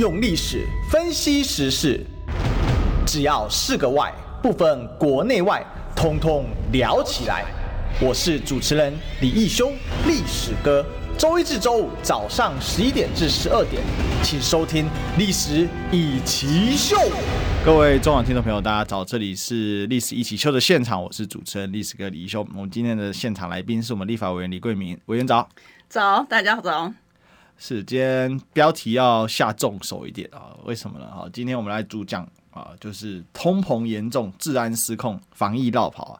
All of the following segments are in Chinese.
用历史分析时事，只要是个“外”，不分国内外，通通聊起来。我是主持人李义修，历史哥。周一至周五早上十一点至十二点，请收听《历史一奇秀》。各位中网听众朋友，大家早，这里是《历史一起秀》的现场，我是主持人历史哥李义修。我们今天的现场来宾是我们立法委员李桂明委员早，早，大家早。是，今天标题要下重手一点啊？为什么呢？哈，今天我们来主讲啊，就是通膨严重、治安失控、防疫落跑，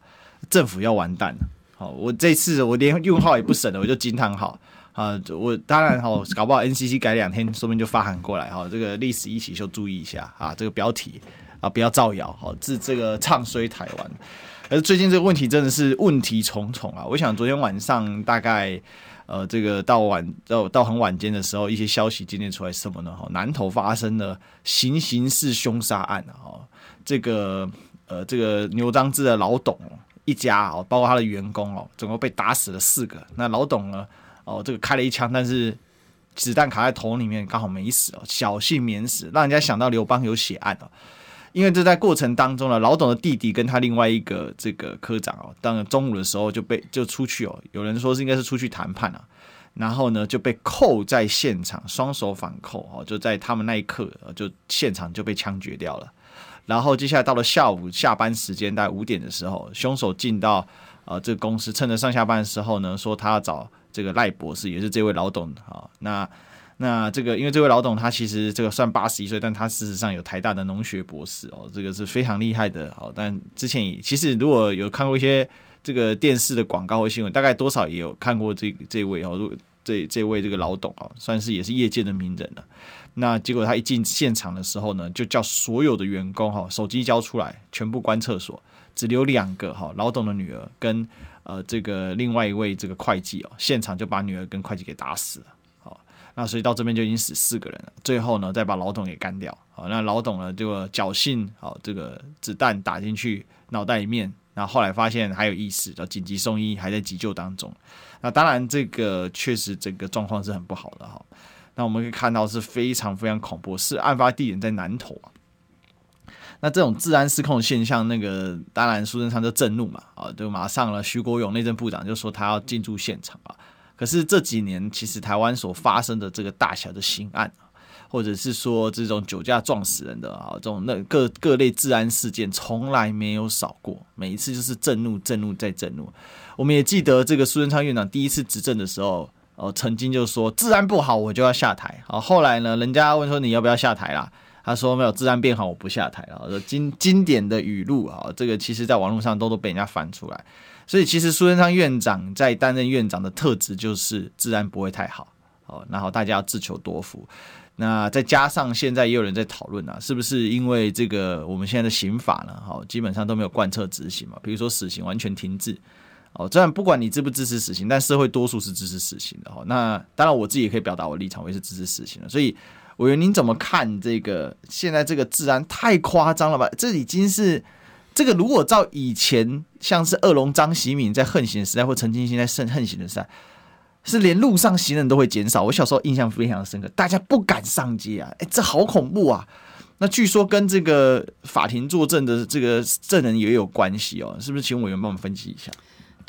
政府要完蛋了。好，我这次我连用号也不省了，我就惊叹号啊！我当然哈，搞不好 NCC 改两天，说不定就发函过来哈。这个历史一起就注意一下啊，这个标题啊，不要造谣，好，致这个唱衰台湾。而最近这个问题真的是问题重重啊！我想昨天晚上大概。呃，这个到晚到到很晚间的时候，一些消息今天出来什么呢？哈，南投发生了行刑式凶杀案啊！这个呃，这个牛樟芝的老董一家哦，包括他的员工哦，总共被打死了四个。那老董呢，哦，这个开了一枪，但是子弹卡在头里面，刚好没死哦，侥幸免死，让人家想到刘邦有血案哦。因为这在过程当中呢，老董的弟弟跟他另外一个这个科长哦，当中午的时候就被就出去哦，有人说是应该是出去谈判啊，然后呢就被扣在现场，双手反扣哦，就在他们那一刻就现场就被枪决掉了。然后接下来到了下午下班时间，大概五点的时候，凶手进到呃这个公司，趁着上下班的时候呢，说他要找这个赖博士，也是这位老董啊，那。那这个，因为这位老董他其实这个算八十一岁，但他事实上有台大的农学博士哦，这个是非常厉害的哦。但之前也其实如果有看过一些这个电视的广告或新闻，大概多少也有看过这这位哦，如这这位这个老董哦，算是也是业界的名人了。那结果他一进现场的时候呢，就叫所有的员工哈手机交出来，全部关厕所，只留两个哈老董的女儿跟呃这个另外一位这个会计哦，现场就把女儿跟会计给打死了。那所以到这边就已经死四个人了，最后呢再把老董给干掉。好，那老董呢就侥幸，好，这个子弹打进去脑袋里面，然后后来发现还有意识，要紧急送医，还在急救当中。那当然这个确实整个状况是很不好的哈。那我们可以看到是非常非常恐怖，是案发地点在南投啊。那这种治安失控现象，那个当然苏贞昌就震怒嘛，啊，就马上了徐国勇内政部长就说他要进驻现场啊。可是这几年，其实台湾所发生的这个大小的刑案，或者是说这种酒驾撞死人的啊，这种那各各类治安事件，从来没有少过。每一次就是震怒、震怒再震怒。我们也记得这个苏贞昌院长第一次执政的时候，哦，曾经就说治安不好，我就要下台。啊，后来呢，人家问说你要不要下台啦？他说没有，治安变好，我不下台了。经经典的语录啊，这个其实在网络上都都被人家翻出来。所以其实苏贞昌院长在担任院长的特质就是治安不会太好，哦，然后大家要自求多福。那再加上现在也有人在讨论啊，是不是因为这个我们现在的刑法呢？好，基本上都没有贯彻执行嘛。比如说死刑完全停滞，哦，这样不管你支不支持死刑，但社会多数是支持死刑的。哦，那当然我自己也可以表达我立场，我也是支持死刑的。所以委员您怎么看这个现在这个治安太夸张了吧？这已经是。这个如果照以前像是二龙张喜敏在横行时代，或陈清兴在盛横行的时代，是连路上行人都会减少。我小时候印象非常深刻，大家不敢上街啊！哎，这好恐怖啊！那据说跟这个法庭作证的这个证人也有关系哦，是不是？请委员帮我们分析一下。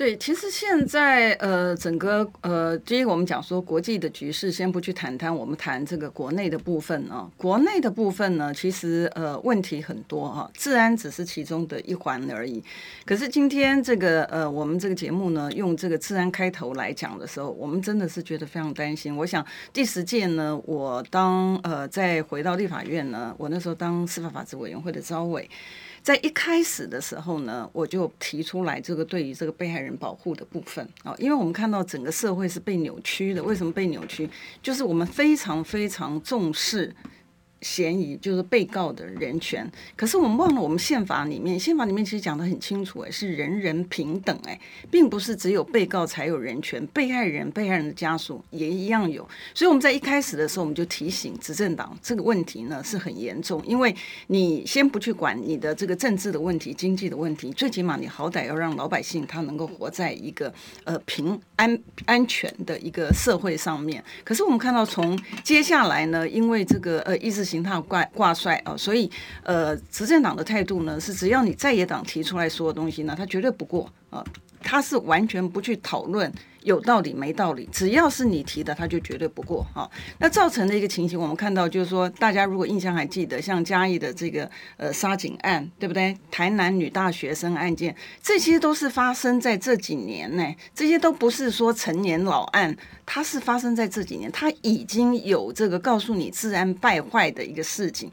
对，其实现在呃，整个呃，第一个我们讲说国际的局势，先不去谈谈，我们谈这个国内的部分啊。国内的部分呢，其实呃问题很多哈，治安只是其中的一环而已。可是今天这个呃，我们这个节目呢，用这个治安开头来讲的时候，我们真的是觉得非常担心。我想第十届呢，我当呃再回到立法院呢，我那时候当司法法制委员会的招委。在一开始的时候呢，我就提出来这个对于这个被害人保护的部分啊，因为我们看到整个社会是被扭曲的。为什么被扭曲？就是我们非常非常重视嫌疑就是被告的人权，可是我们忘了，我们宪法里面，宪法里面其实讲得很清楚，哎，是人人平等，哎，并不是只有被告才有人权，被害人、被害人的家属也一样有。所以我们在一开始的时候，我们就提醒执政党，这个问题呢是很严重，因为你先不去管你的这个政治的问题、经济的问题，最起码你好歹要让老百姓他能够活在一个呃平安安全的一个社会上面。可是我们看到，从接下来呢，因为这个呃意识形态挂挂帅啊，所以呃执政党的态度呢是，只要你在野党提出来说的东西呢，他绝对不过啊，他是完全不去讨论。有道理没道理，只要是你提的，他就绝对不过哈。那造成的一个情形，我们看到就是说，大家如果印象还记得，像嘉义的这个呃杀警案，对不对？台南女大学生案件，这些都是发生在这几年呢，这些都不是说陈年老案，它是发生在这几年，它已经有这个告诉你治安败坏的一个事情。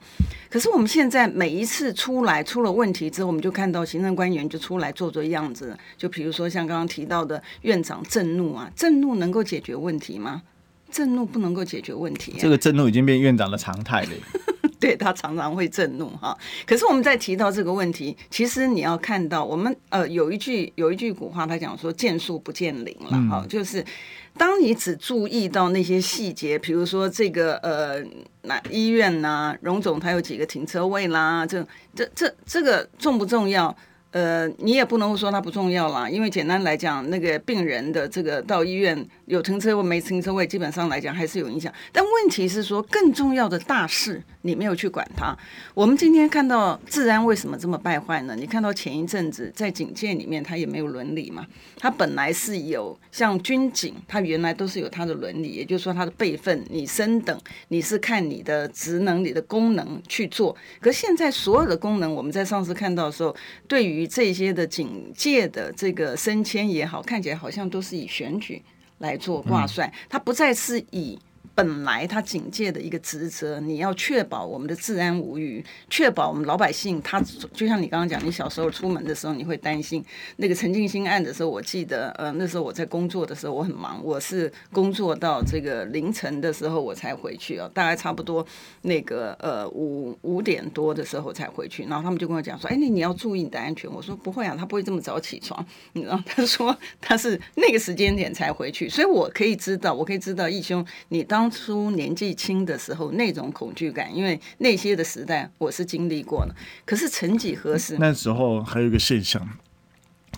可是我们现在每一次出来出了问题之后，我们就看到行政官员就出来做做样子，就比如说像刚刚提到的院长震怒啊，震怒能够解决问题吗？震怒不能够解决问题啊。这个震怒已经变院长的常态了。对，他常常会震怒哈。可是我们在提到这个问题，其实你要看到，我们呃有一句有一句古话，他讲说见树不见林了哈，嗯，就是。当你只注意到那些细节，比如说这个呃，那医院呐、啊，荣总他有几个停车位啦，这这这这个重不重要？呃，你也不能说它不重要啦，因为简单来讲，那个病人的这个到医院有停车位没停车位，基本上来讲还是有影响。但问题是说，更重要的大事你没有去管它。我们今天看到治安为什么这么败坏呢？你看到前一阵子在警戒里面，它也没有伦理嘛。它本来是有像军警，它原来都是有它的伦理，也就是说它的辈分，你升等，你是看你的职能、你的功能去做。可现在所有的功能，我们在上次看到的时候，对于于这些的警戒的这个升迁也好，看起来好像都是以选举来做挂帅，它不再是以。本来他警戒的一个职责，你要确保我们的治安无虞，确保我们老百姓。他就像你刚刚讲，你小时候出门的时候，你会担心那个陈静心案的时候。我记得，呃，那时候我在工作的时候，我很忙，我是工作到这个凌晨的时候我才回去啊，大概差不多那个呃五五点多的时候才回去。然后他们就跟我讲说：“哎，那你要注意你的安全。”我说：“不会啊，他不会这么早起床。”你知道，他说 他是那个时间点才回去，所以我可以知道，我可以知道义兄你当。当初年纪轻的时候，那种恐惧感，因为那些的时代我是经历过的。可是曾几何时，那时候还有一个现象，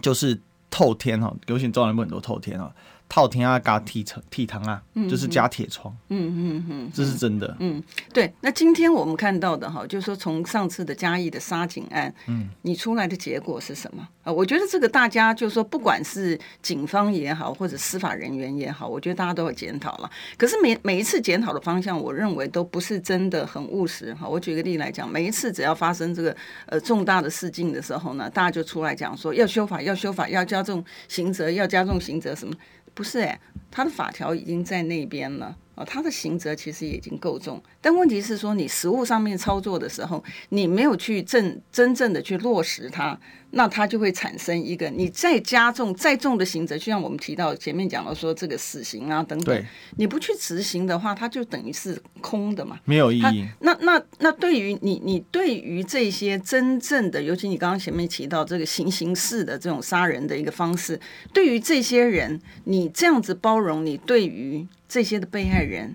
就是透天哈，流行中南部很多透天啊。套天啊，加铁窗，铁堂啊，就是加铁窗。嗯嗯嗯，这是真的。嗯，对。那今天我们看到的哈，就是说从上次的嘉义的杀警案，嗯，你出来的结果是什么啊？我觉得这个大家就是说，不管是警方也好，或者司法人员也好，我觉得大家都有检讨了。可是每每一次检讨的方向，我认为都不是真的很务实哈。我举个例来讲，每一次只要发生这个呃重大的事件的时候呢，大家就出来讲说要修法，要修法，要加重刑责，要加重刑责什么。不是哎，他的法条已经在那边了。他的刑责其实也已经够重，但问题是说，你实物上面操作的时候，你没有去正真正的去落实它，那它就会产生一个你再加重再重的刑责，就像我们提到前面讲到说这个死刑啊等等，你不去执行的话，它就等于是空的嘛，没有意义。那那那对于你，你对于这些真正的，尤其你刚刚前面提到这个行刑式的这种杀人的一个方式，对于这些人，你这样子包容，你对于。这些的被害人、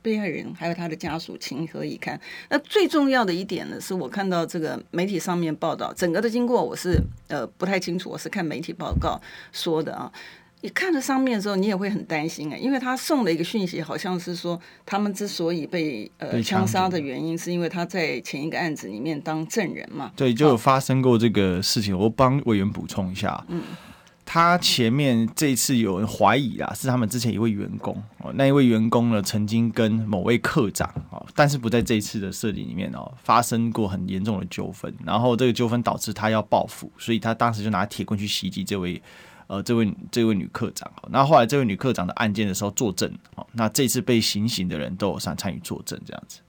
被害人还有他的家属情何以堪？那最重要的一点呢，是我看到这个媒体上面报道，整个的经过我是呃不太清楚，我是看媒体报告说的啊。你看着上面的时候，你也会很担心啊，因为他送了一个讯息，好像是说他们之所以被呃枪杀的原因，是因为他在前一个案子里面当证人嘛。对，就有发生过这个事情。我帮委员补充一下，嗯。他前面这一次有人怀疑啊，是他们之前一位员工哦，那一位员工呢，曾经跟某位课长哦，但是不在这一次的设定里面哦，发生过很严重的纠纷，然后这个纠纷导致他要报复，所以他当时就拿铁棍去袭击这位呃这位这位女课长。那后来这位女课长的案件的时候作证哦，那这次被行刑的人都有上参与作证这样子。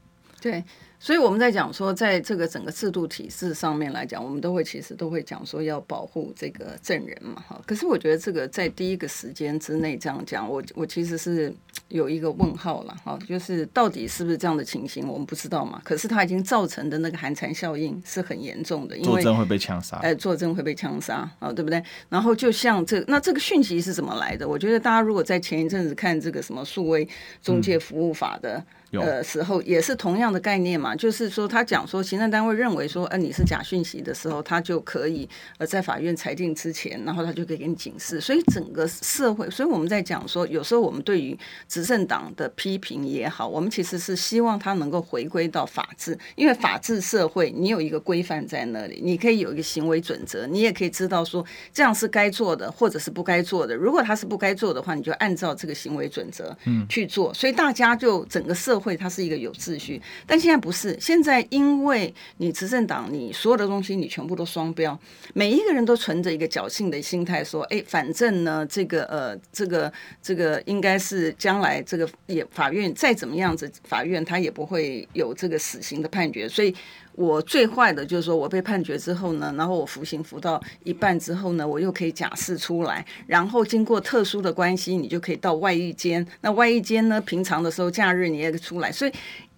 对。所以我们在讲说，在这个整个制度体制上面来讲，我们都会其实都会讲说要保护这个证人嘛，哈。可是我觉得这个在第一个时间之内这样讲，我我其实是有一个问号了，哈，就是到底是不是这样的情形，我们不知道嘛。可是它已经造成的那个寒蝉效应是很严重的，因为作证会被枪杀，哎，作证会被枪杀，啊，对不对？然后就像这那这个讯息是怎么来的？我觉得大家如果在前一阵子看这个什么数位中介服务法的。嗯呃，时候也是同样的概念嘛，就是说他讲说，行政单位认为说，呃，你是假讯息的时候，他就可以呃在法院裁定之前，然后他就可以给你警示。所以整个社会，所以我们在讲说，有时候我们对于执政党的批评也好，我们其实是希望他能够回归到法治，因为法治社会，你有一个规范在那里，你可以有一个行为准则，你也可以知道说这样是该做的，或者是不该做的。如果他是不该做的话，你就按照这个行为准则嗯去做。所以大家就整个社会。会，它是一个有秩序，但现在不是。现在因为你执政党，你所有的东西你全部都双标，每一个人都存着一个侥幸的心态，说：“哎，反正呢，这个呃，这个这个应该是将来这个也法院再怎么样子，法院他也不会有这个死刑的判决，所以。”我最坏的就是说，我被判决之后呢，然后我服刑服到一半之后呢，我又可以假释出来，然后经过特殊的关系，你就可以到外役间。那外役间呢，平常的时候假日你也出来，所以。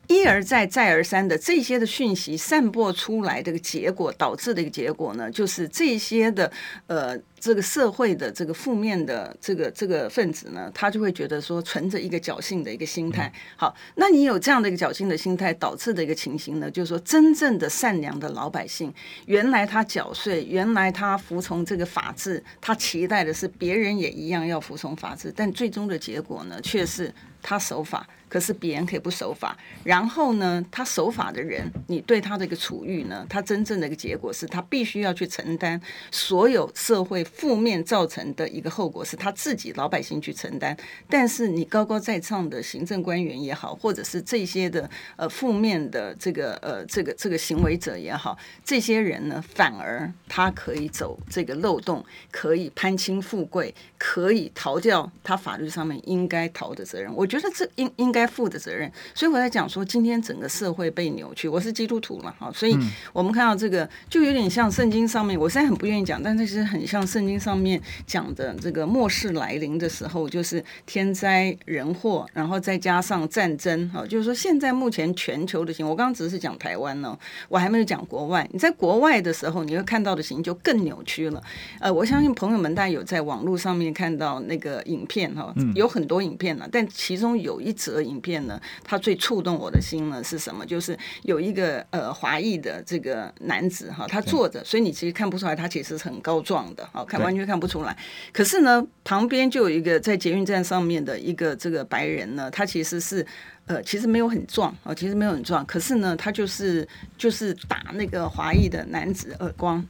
一而再、再而三的这些的讯息散播出来，这个结果导致的一个结果呢，就是这些的呃，这个社会的这个负面的这个这个分子呢，他就会觉得说，存着一个侥幸的一个心态。好，那你有这样的一个侥幸的心态，导致的一个情形呢，就是说，真正的善良的老百姓，原来他缴税，原来他服从这个法治，他期待的是别人也一样要服从法治，但最终的结果呢，却是他守法。可是别人可以不守法，然后呢，他守法的人，你对他的一个处遇呢，他真正的一个结果是他必须要去承担所有社会负面造成的一个后果，是他自己老百姓去承担。但是你高高在上的行政官员也好，或者是这些的呃负面的这个呃这个这个行为者也好，这些人呢，反而他可以走这个漏洞，可以攀亲富贵，可以逃掉他法律上面应该逃的责任。我觉得这应应该。该负的责任，所以我在讲说，今天整个社会被扭曲。我是基督徒嘛，哈，所以我们看到这个，就有点像圣经上面。我现在很不愿意讲，但是其实很像圣经上面讲的这个末世来临的时候，就是天灾人祸，然后再加上战争，哈，就是说现在目前全球的情况，我刚刚只是讲台湾呢，我还没有讲国外。你在国外的时候，你会看到的情形就更扭曲了。呃，我相信朋友们大家有在网络上面看到那个影片，哈，有很多影片了，但其中有一则。影片呢，它最触动我的心呢是什么？就是有一个呃华裔的这个男子哈，他坐着，所以你其实看不出来他其实是很高壮的，好看完全看不出来。可是呢，旁边就有一个在捷运站上面的一个这个白人呢，他其实是呃其实没有很壮啊，其实没有很壮，可是呢，他就是就是打那个华裔的男子耳光，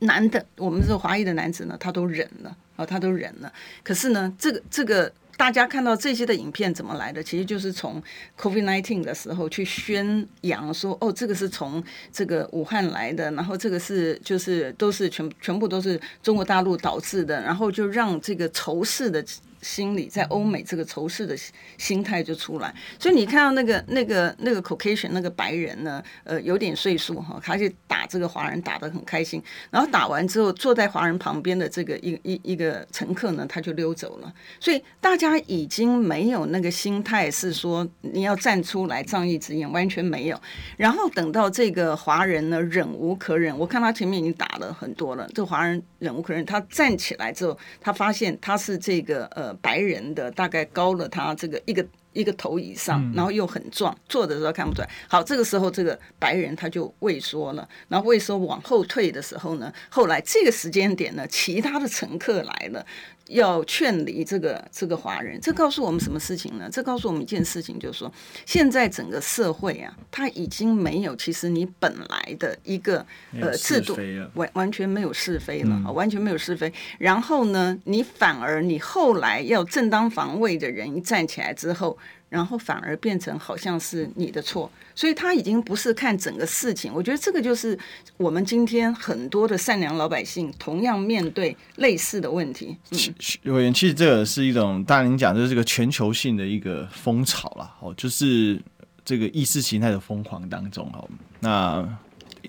男的我们这个华裔的男子呢，他都忍了啊，他都忍了。可是呢，这个这个。大家看到这些的影片怎么来的？其实就是从 COVID-19 的时候去宣扬说，哦，这个是从这个武汉来的，然后这个是就是都是全全部都是中国大陆导致的，然后就让这个仇视的。心理在欧美这个仇视的心态就出来，所以你看到那个那个那个 Caucasian 那个白人呢，呃，有点岁数哈，他就打这个华人打得很开心，然后打完之后坐在华人旁边的这个一一一个乘客呢，他就溜走了。所以大家已经没有那个心态是说你要站出来仗义执言，完全没有。然后等到这个华人呢忍无可忍，我看他前面已经打了很多了，这华人忍无可忍，他站起来之后，他发现他是这个呃。白人的大概高了他这个一个一个头以上，然后又很壮，坐的时候看不出来。好，这个时候这个白人他就畏缩了，然后畏缩往后退的时候呢，后来这个时间点呢，其他的乘客来了。要劝离这个这个华人，这告诉我们什么事情呢？这告诉我们一件事情，就是说，现在整个社会啊，它已经没有其实你本来的一个呃制度，完完全没有是非了，嗯、完全没有是非。然后呢，你反而你后来要正当防卫的人一站起来之后。然后反而变成好像是你的错，所以他已经不是看整个事情。我觉得这个就是我们今天很多的善良老百姓同样面对类似的问题。嗯、其实这个是一种，当然您讲就是这个全球性的一个风潮了。哦，就是这个意识形态的疯狂当中哦。那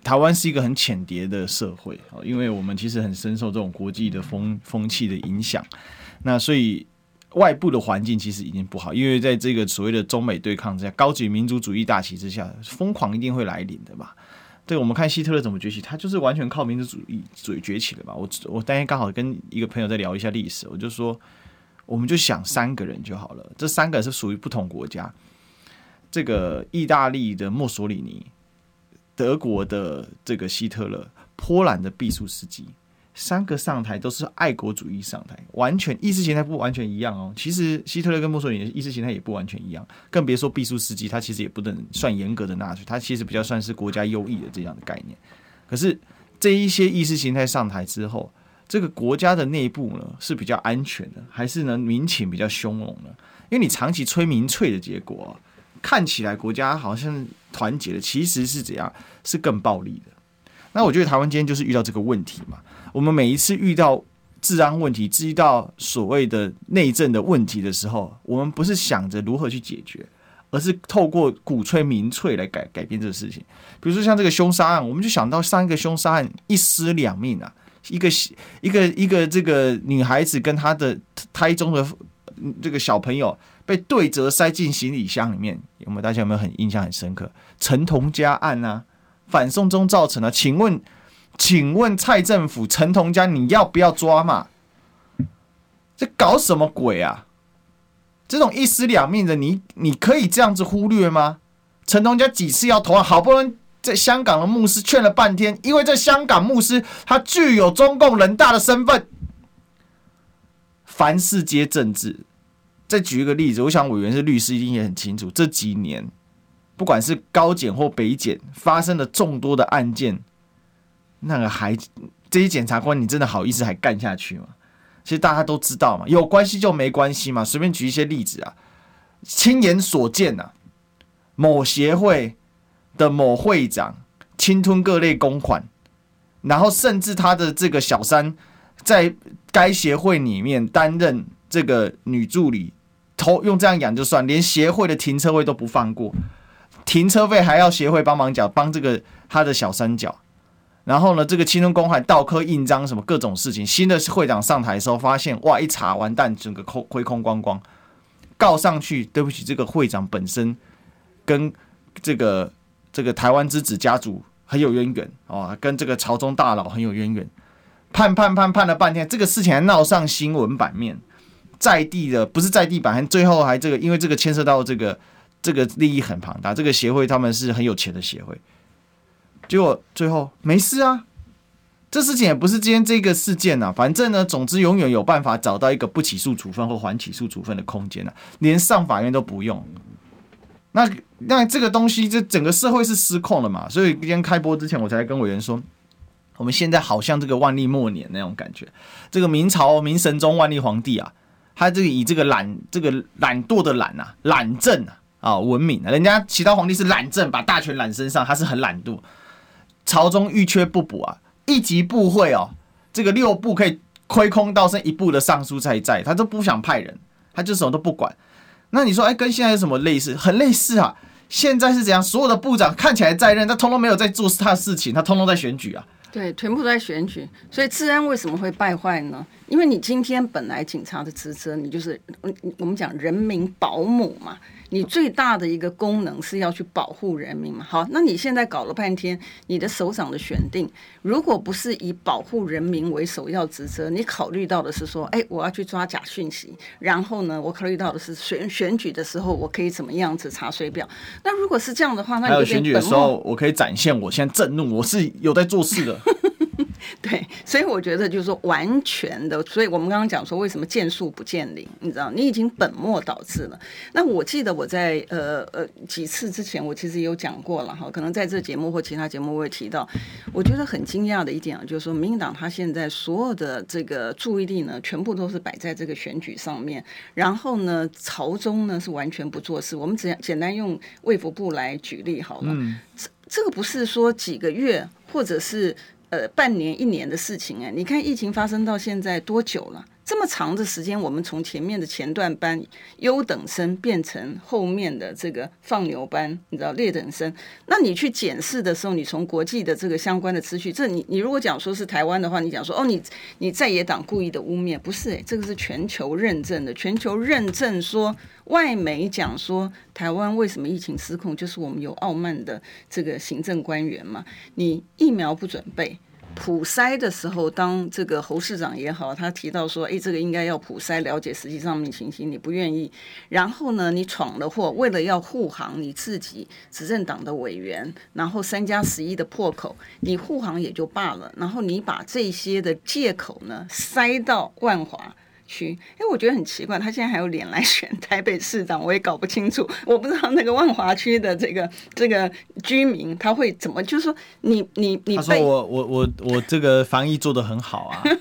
台湾是一个很浅碟的社会哦，因为我们其实很深受这种国际的风风气的影响。那所以外部的环境其实已经不好，因为在这个所谓的中美对抗之下，高举民族主义大旗之下，疯狂一定会来临的嘛。对，我们看希特勒怎么崛起，他就是完全靠民族主义主义崛起的吧。我我当天刚好跟一个朋友在聊一下历史，我就说，我们就想三个人就好了，这三个是属于不同国家，这个意大利的墨索里尼，德国的这个希特勒，波兰的毕苏斯基。三个上台都是爱国主义上台，完全意识形态不完全一样哦。其实希特勒跟墨索里尼意识形态也不完全一样，更别说毕苏斯基，他其实也不能算严格的纳粹，他其实比较算是国家优异的这样的概念。可是这一些意识形态上台之后，这个国家的内部呢是比较安全的，还是呢民情比较凶猛呢？因为你长期催民粹的结果，看起来国家好像团结的，其实是怎样？是更暴力的。那我觉得台湾今天就是遇到这个问题嘛。我们每一次遇到治安问题、遇到所谓的内政的问题的时候，我们不是想着如何去解决，而是透过鼓吹民粹来改改变这个事情。比如说像这个凶杀案，我们就想到上一个凶杀案一尸两命啊，一个一个一个这个女孩子跟她的胎中的这个小朋友被对折塞进行李箱里面，有没有？大家有没有很印象很深刻？陈同佳案啊，反送中造成的，请问？请问蔡政府陈同佳，你要不要抓嘛？这搞什么鬼啊？这种一尸两命的，你你可以这样子忽略吗？陈同佳几次要投案，好不容易在香港的牧师劝了半天，因为在香港牧师他具有中共人大的身份，凡事皆政治。再举一个例子，我想委员是律师，一定也很清楚，这几年不管是高检或北检发生了众多的案件。那个还这些检察官，你真的好意思还干下去吗？其实大家都知道嘛，有关系就没关系嘛。随便举一些例子啊，亲眼所见啊，某协会的某会长侵吞各类公款，然后甚至他的这个小三在该协会里面担任这个女助理，头用这样养就算，连协会的停车位都不放过，停车费还要协会帮忙缴，帮这个他的小三缴。然后呢，这个青春公还倒刻印章，什么各种事情。新的会长上台的时候，发现哇，一查完蛋，整个空亏空光光，告上去。对不起，这个会长本身跟这个这个台湾之子家族很有渊源哦，跟这个朝中大佬很有渊源。判判判判了半天，这个事情还闹上新闻版面，在地的不是在地版，还最后还这个，因为这个牵涉到这个这个利益很庞大，这个协会他们是很有钱的协会。结果最后没事啊，这事情也不是今天这个事件呐、啊，反正呢，总之永远有办法找到一个不起诉处分或缓起诉处分的空间啊，连上法院都不用。那那这个东西，这整个社会是失控了嘛？所以今天开播之前，我才跟委员说，我们现在好像这个万历末年那种感觉，这个明朝明神宗万历皇帝啊，他这个以这个懒这个懒惰的懒啊，懒政啊啊闻名啊，人家其他皇帝是懒政，把大权揽身上，他是很懒惰。朝中遇缺不补啊，一级部会哦，这个六部可以亏空到剩一部的尚书在在，他都不想派人，他就什么都不管。那你说，哎，跟现在有什么类似？很类似啊。现在是怎样？所有的部长看起来在任，他通通没有在做他的事情，他通通在选举啊。对，全部都在选举。所以治安为什么会败坏呢？因为你今天本来警察的职责，你就是我们讲人民保姆嘛。你最大的一个功能是要去保护人民嘛？好，那你现在搞了半天，你的首长的选定，如果不是以保护人民为首要职责，你考虑到的是说，哎，我要去抓假讯息，然后呢，我考虑到的是选选举的时候，我可以怎么样子查水表？那如果是这样的话，那还有选举的时候，我可以展现我现在震怒，我是有在做事的。对，所以我觉得就是说完全的，所以我们刚刚讲说为什么见树不见林，你知道，你已经本末倒置了。那我记得我在呃呃几次之前，我其实也有讲过了哈，可能在这节目或其他节目我也提到。我觉得很惊讶的一点啊，就是说民进党他现在所有的这个注意力呢，全部都是摆在这个选举上面，然后呢，朝中呢是完全不做事。我们只简单用卫福部来举例好了，嗯、这这个不是说几个月或者是。呃，半年一年的事情哎，你看疫情发生到现在多久了？这么长的时间，我们从前面的前段班优等生变成后面的这个放牛班，你知道劣等生。那你去检视的时候，你从国际的这个相关的资讯，这你你如果讲说是台湾的话，你讲说哦，你你在野党故意的污蔑，不是诶，这个是全球认证的，全球认证说外媒讲说台湾为什么疫情失控，就是我们有傲慢的这个行政官员嘛，你疫苗不准备。普筛的时候，当这个侯市长也好，他提到说：“哎，这个应该要普筛，了解实际上面情形。”你不愿意，然后呢，你闯了祸，为了要护航你自己执政党的委员，然后三加十一的破口，你护航也就罢了，然后你把这些的借口呢塞到万华。区，哎，我觉得很奇怪，他现在还有脸来选台北市长，我也搞不清楚。我不知道那个万华区的这个这个居民他会怎么，就是说你你你，他说我我我我这个防疫做得很好啊。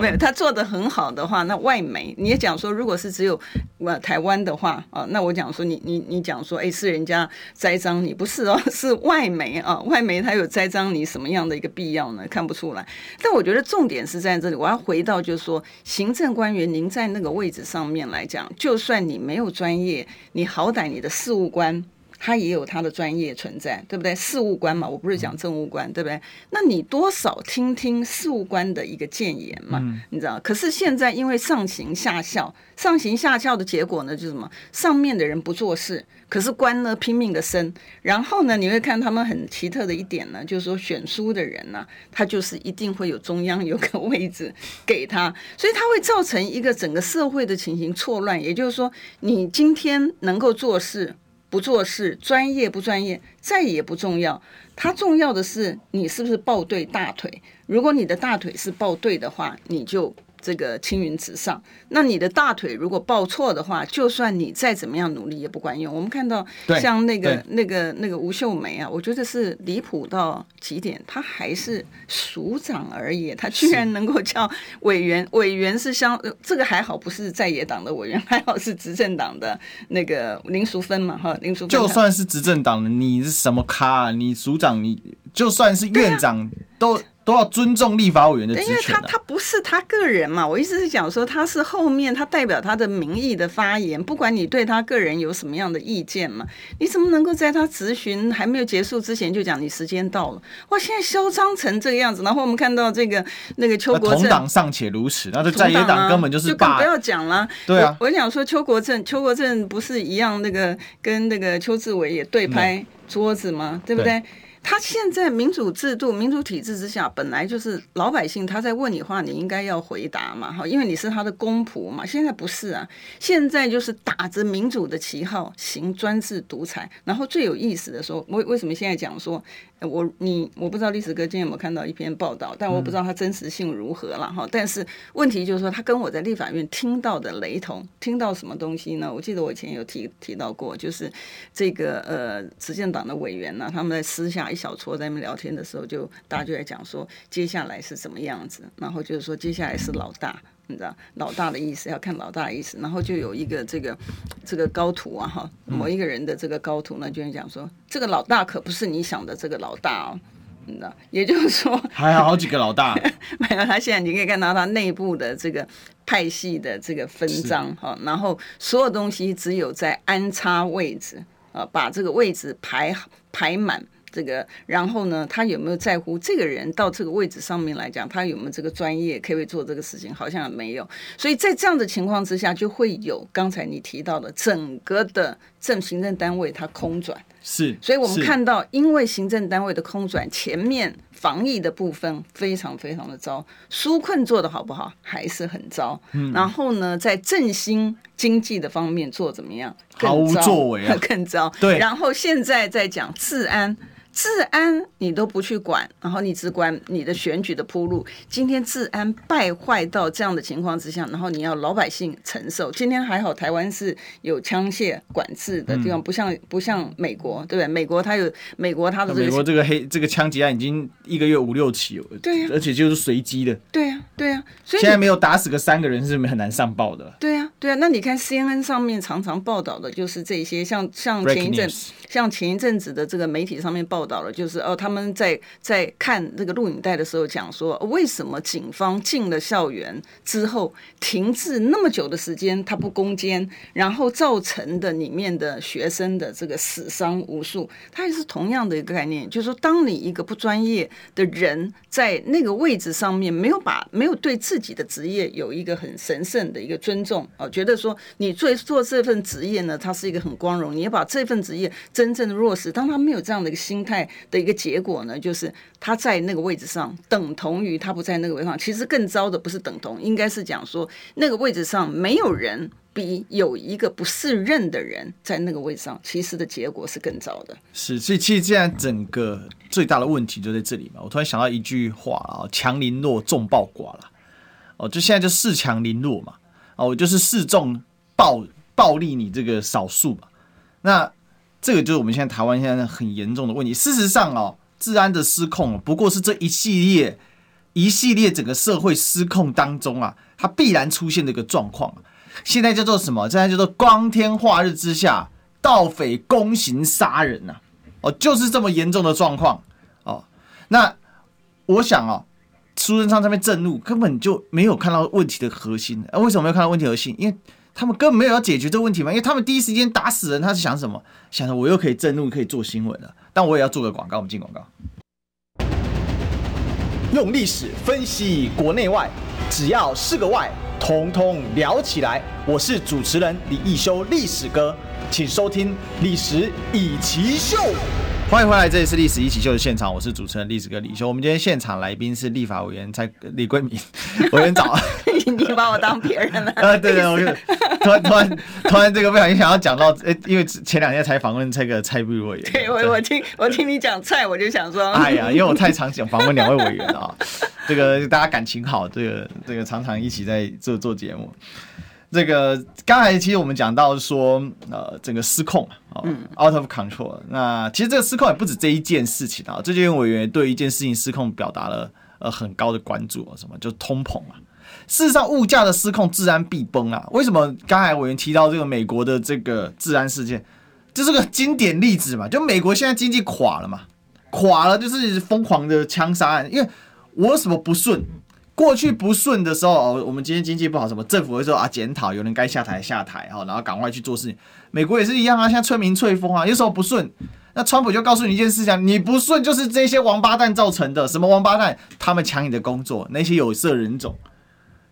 没有，他做得很好的话，那外媒你也讲说，如果是只有呃台湾的话啊，那我讲说你你你讲说，哎，是人家栽赃你，不是哦，是外媒啊，外媒他有栽赃你什么样的一个必要呢？看不出来。但我觉得重点是在这里，我要回到就是说，行政官员您在那个位置上面来讲，就算你没有专业，你好歹你的事务官。他也有他的专业存在，对不对？事务官嘛，我不是讲政务官，对不对？那你多少听听事务官的一个谏言嘛，嗯、你知道？可是现在因为上行下效，上行下效的结果呢，就是什么？上面的人不做事，可是官呢拼命的升。然后呢，你会看他们很奇特的一点呢，就是说选书的人呢，他就是一定会有中央有个位置给他，所以他会造成一个整个社会的情形错乱。也就是说，你今天能够做事。不做事，专业不专业，再也不重要。它重要的是你是不是抱对大腿。如果你的大腿是抱对的话，你就。这个青云直上，那你的大腿如果抱错的话，就算你再怎么样努力也不管用。我们看到像那个那个那个吴秀梅啊，我觉得是离谱到极点。她还是署长而已，她居然能够叫委员，委员是相这个还好，不是在野党的委员，还好是执政党的那个林淑芬嘛哈，林淑芬。就算是执政党的，你是什么咖啊？你署长，你就算是院长都。都要尊重立法委员的职权，啊，因为他他不是他个人嘛。我意思是讲说，他是后面他代表他的民意的发言，不管你对他个人有什么样的意见嘛，你怎么能够在他质询还没有结束之前就讲你时间到了？哇，现在嚣张成这个样子。然后我们看到这个那个邱国正，同党尚且如此，那这在野党根本就是，啊，就更不要讲了。对啊，我，我想说邱国正，邱国正不是一样那个跟那个邱志伟也对拍桌子吗？嗯，对不对？对他现在民主制度、民主体制之下，本来就是老百姓他在问你话，你应该要回答嘛，哈，因为你是他的公仆嘛。现在不是啊，现在就是打着民主的旗号行专制独裁。然后最有意思的说，为为什么现在讲说？我你我不知道历史哥今天有没有看到一篇报道，但我不知道它真实性如何了哈。但是问题就是说，他跟我在立法院听到的雷同，听到什么东西呢？我记得我以前有提提到过，就是这个呃，执政党的委员呢，他们在私下一小撮在那边聊天的时候，就大家就在讲说接下来是什么样子，然后就是说接下来是老大。你知道老大的意思，要看老大的意思，然后就有一个这个这个高徒啊哈，某一个人的这个高徒呢，就讲说，这个老大可不是你想的这个老大哦，你知道，也就是说 还有好几个老大，没有，他现在你可以看到他内部的这个派系的这个分赃哈，然后所有东西只有在安插位置啊，把这个位置排排满。这个，然后呢，他有没有在乎这个人到这个位置上面来讲，他有没有这个专业可以做这个事情？好像没有。所以在这样的情况之下，就会有刚才你提到的整个的政行政单位它空转。是，所以我们看到，因为行政单位的空转，前面防疫的部分非常非常的糟，纾困做的好不好？还是很糟。嗯。然后呢，在振兴经济的方面做怎么样？毫无作为啊，更糟。对。然后现在在讲治安。治安你都不去管，然后你只管你的选举的铺路。今天治安败坏到这样的情况之下，然后你要老百姓承受。今天还好，台湾是有枪械管制的地方，不像不像美国，对不对？美国它有美国它的这个、美国这个黑这个枪击案已经一个月五六起，对呀、啊，而且就是随机的，对呀、啊，对呀、啊。所以现在没有打死个三个人是很难上报的，对呀、啊，对呀、啊。那你看 CNN 上面常常报道的就是这些，像像前一阵像前一阵子的这个媒体上面报。道了，就是哦，他们在在看这个录影带的时候讲说，为什么警方进了校园之后停滞那么久的时间，他不攻坚，然后造成的里面的学生的这个死伤无数，它也是同样的一个概念，就是说，当你一个不专业的人在那个位置上面没有把没有对自己的职业有一个很神圣的一个尊重哦，觉得说你做做这份职业呢，它是一个很光荣，你要把这份职业真正的落实。当他没有这样的一个心态的一个结果呢，就是他在那个位置上等同于他不在那个位置上。其实更糟的不是等同，应该是讲说那个位置上没有人比有一个不适任的人在那个位置上，其实的结果是更糟的。是，所以其实现在整个最大的问题就在这里嘛。我突然想到一句话啊，强凌弱，众暴寡了。哦，就现在就恃强凌弱嘛。哦，我就是示众暴暴力你这个少数嘛。那这个就是我们现在台湾现在很严重的问题。事实上哦，治安的失控不过是这一系列一系列整个社会失控当中啊，它必然出现的一个状况。现在叫做什么？现在叫做光天化日之下，盗匪公行杀人呐！哦，就是这么严重的状况哦。那我想啊。苏贞昌这边震怒，根本就没有看到问题的核心。啊，为什么没有看到问题核心？因为他们根本没有要解决这个问题嘛。因为他们第一时间打死人，他是想什么？想着我又可以震怒，可以做新闻了。但我也要做个广告，我们进广告。用历史分析国内外，只要是个“外”，统统聊起来。我是主持人李易修，历史哥，请收听《历史易起秀》。欢迎回来，这里是历史一起秀的现场，我是主持人历史哥李修。我们今天现场来宾是立法委员蔡李桂敏 委员长。你把我当别人了？呃，对对，我就突然突然突然这个不小心想要讲到，哎，因为前两天才访问这个蔡委员。对，我我听我听你讲蔡，我就想说，哎呀，因为我太常想访问两位委员了啊，这个大家感情好，这个这个常常一起在做做节目。这个刚才其实我们讲到说，呃，整个失控啊，嗯，out of control。那其实这个失控也不止这一件事情啊。这件委员对一件事情失控表达了呃很高的关注啊，什么就通膨啊。事实上，物价的失控，治安必崩啊。为什么刚才委员提到这个美国的这个治安事件，这是个经典例子嘛？就美国现在经济垮了嘛，垮了就是疯狂的枪杀案，因为我有什么不顺？过去不顺的时候，我们今天经济不好，什么政府会说啊，检讨，有人该下台下台，哈，然后赶快去做事情。美国也是一样啊，现在吹民吹风啊，有时候不顺，那川普就告诉你一件事情，你不顺就是这些王八蛋造成的。什么王八蛋？他们抢你的工作，那些有色人种，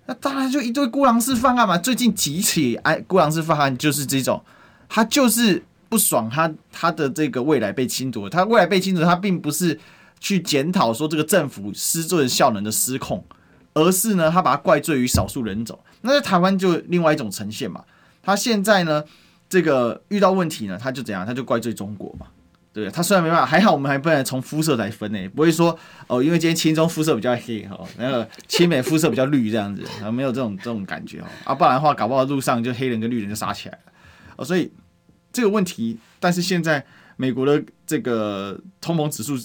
那当然就一堆孤狼式犯案嘛。最近几起哎，孤狼式犯案就是这种，他就是不爽他他的这个未来被侵夺，他未来被侵夺，他并不是去检讨说这个政府施政效能的失控。而是呢，他把它怪罪于少数人种。那在台湾就另外一种呈现嘛。他现在呢，这个遇到问题呢，他就怎样？他就怪罪中国嘛。对，他虽然没办法，还好我们还不能从肤色来分呢，不会说哦，因为今天青中肤色比较黑哈，那个青美肤色比较绿这样子，然后没有这种这种感觉哦。啊，不然的话，搞不好路上就黑人跟绿人就杀起来了。哦，所以这个问题，但是现在美国的这个通膨指数。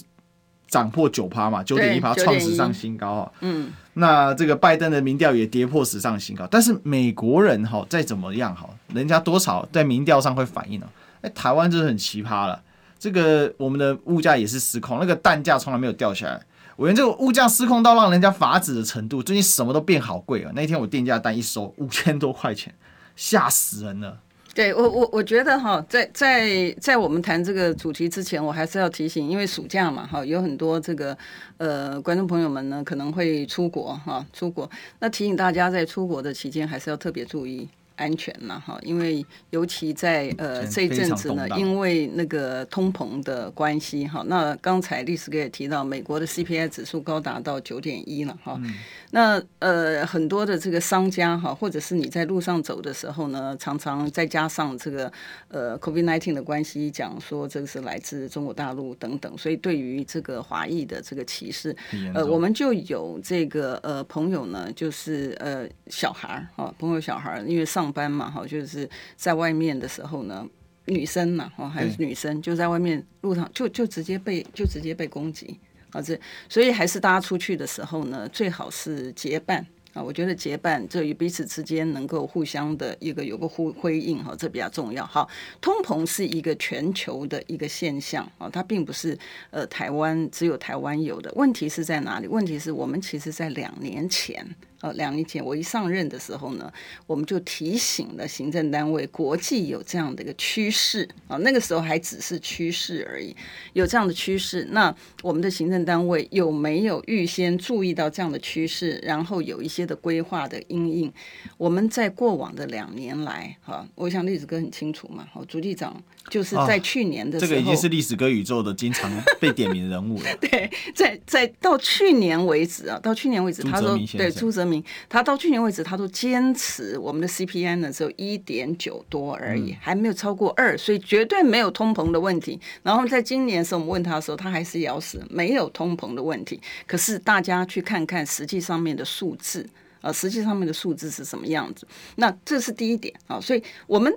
涨破九趴嘛，九点一趴创史上新高啊！嗯，那这个拜登的民调也跌破史上新高，但是美国人哈再怎么样哈，人家多少在民调上会反应呢？哎，台湾就是很奇葩了，这个我们的物价也是失控，那个蛋价从来没有掉下来。我连这个物价失控到让人家发指的程度，最近什么都变好贵啊！那天我电价单一收五千多块钱，吓死人了。对我我我觉得哈，在在在我们谈这个主题之前，我还是要提醒，因为暑假嘛哈，有很多这个呃观众朋友们呢可能会出国哈，出国，那提醒大家在出国的期间还是要特别注意。安全了哈，因为尤其在呃这一阵子呢，因为那个通膨的关系哈，那刚才历史哥也提到，美国的 CPI 指数高达到九点一了哈。嗯、那呃很多的这个商家哈，或者是你在路上走的时候呢，常常再加上这个呃 COVID nineteen 的关系，讲说这个是来自中国大陆等等，所以对于这个华裔的这个歧视，呃，我们就有这个呃朋友呢，就是呃小孩儿哈，朋友小孩儿，因为上。上班嘛，哈，就是在外面的时候呢，女生嘛，哈，还是女生，就在外面路上就就直接被就直接被攻击，啊，这所以还是大家出去的时候呢，最好是结伴啊，我觉得结伴这与彼此之间能够互相的一个有个呼回应哈，这比较重要。好，通膨是一个全球的一个现象啊，它并不是呃台湾只有台湾有的。问题是在哪里？问题是我们其实在两年前。呃，两年前我一上任的时候呢，我们就提醒了行政单位，国际有这样的一个趋势啊，那个时候还只是趋势而已，有这样的趋势。那我们的行政单位有没有预先注意到这样的趋势，然后有一些的规划的因应？我们在过往的两年来，哈，我想栗子哥很清楚嘛，好，朱局长就是在去年的时候，这个已经是历史歌宇宙的经常被点名人物了。对，在在到去年为止啊，到去年为止，他说对朱泽明。他到去年为止，他都坚持我们的 CPI 呢只有一点九多而已，还没有超过二，所以绝对没有通膨的问题。然后在今年的时候，我们问他的时候，他还是咬死没有通膨的问题。可是大家去看看实际上面的数字啊，实际上面的数字是什么样子？那这是第一点啊。所以我们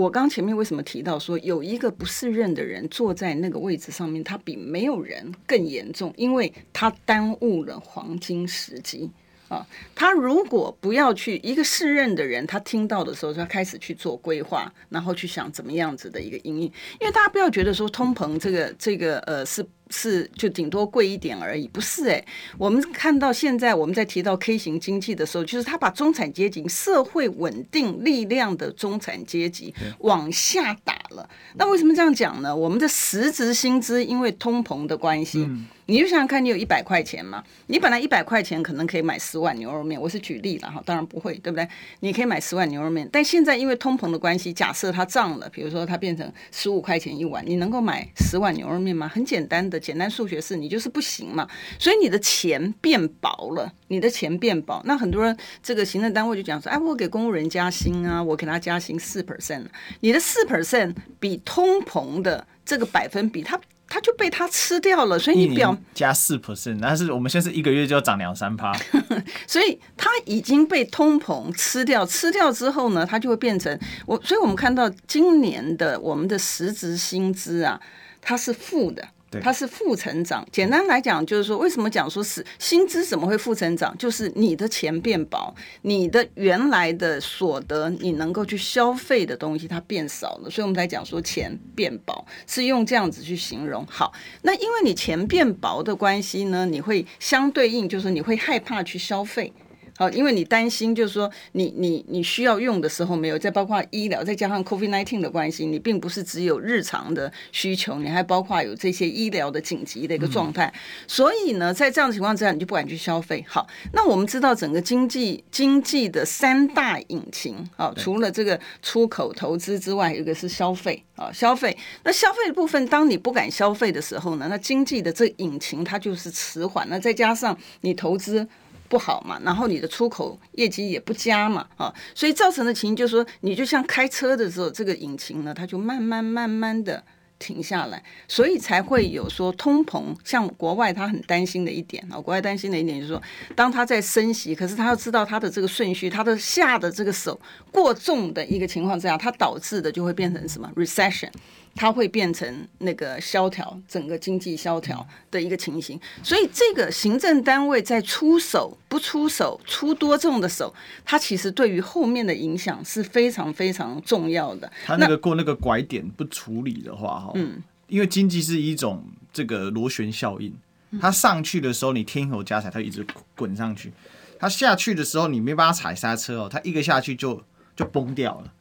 我刚前面为什么提到说有一个不适任的人坐在那个位置上面，他比没有人更严重，因为他耽误了黄金时机。啊，他如果不要去一个适任的人，他听到的时候，他开始去做规划，然后去想怎么样子的一个阴影，因为大家不要觉得说通膨这个这个呃是。是，就顶多贵一点而已，不是诶、欸，我们看到现在我们在提到 K 型经济的时候，就是他把中产阶级、社会稳定力量的中产阶级往下打了。那为什么这样讲呢？我们的实质薪资因为通膨的关系，你就想想看，你有一百块钱嘛？你本来一百块钱可能可以买十碗牛肉面，我是举例了哈，当然不会，对不对？你可以买十碗牛肉面，但现在因为通膨的关系，假设它涨了，比如说它变成十五块钱一碗，你能够买十碗牛肉面吗？很简单的。简单数学是你就是不行嘛，所以你的钱变薄了，你的钱变薄。那很多人这个行政单位就讲说，哎，我给公务人加薪啊，我给他加薪四 percent，你的四 percent 比通膨的这个百分比，它他就被它吃掉了。所以你表加四 percent，但是我们现在是一个月就要涨两三趴，所以它已经被通膨吃掉，吃掉之后呢，它就会变成我。所以我们看到今年的我们的实质薪资啊，它是负的。它是负成长。简单来讲，就是说，为什么讲说是薪资怎么会负成长？就是你的钱变薄，你的原来的所得，你能够去消费的东西，它变少了。所以我们才讲说钱变薄，是用这样子去形容。好，那因为你钱变薄的关系呢，你会相对应，就是你会害怕去消费。好，因为你担心，就是说你你你需要用的时候没有，再包括医疗，再加上 COVID-19 的关系，你并不是只有日常的需求，你还包括有这些医疗的紧急的一个状态。所以呢，在这样的情况之下，你就不敢去消费。好，那我们知道整个经济经济的三大引擎啊，除了这个出口投资之外，有一个是消费啊，消费。那消费的部分，当你不敢消费的时候呢，那经济的这引擎它就是迟缓。那再加上你投资。不好嘛，然后你的出口业绩也不佳嘛，啊，所以造成的情形就是说，你就像开车的时候，这个引擎呢，它就慢慢慢慢的停下来，所以才会有说通膨。像国外他很担心的一点啊，国外担心的一点就是说，当他在升息，可是他要知道他的这个顺序，他的下的这个手过重的一个情况之下，它导致的就会变成什么 recession。它会变成那个萧条，整个经济萧条的一个情形。所以，这个行政单位在出手不出手，出多重的手，它其实对于后面的影响是非常非常重要的。它那个过那个拐点不处理的话，哈，嗯，因为经济是一种这个螺旋效应，它上去的时候你添油加柴，它一直滚上去；它下去的时候你没办法踩刹车哦，它一个下去就就崩掉了。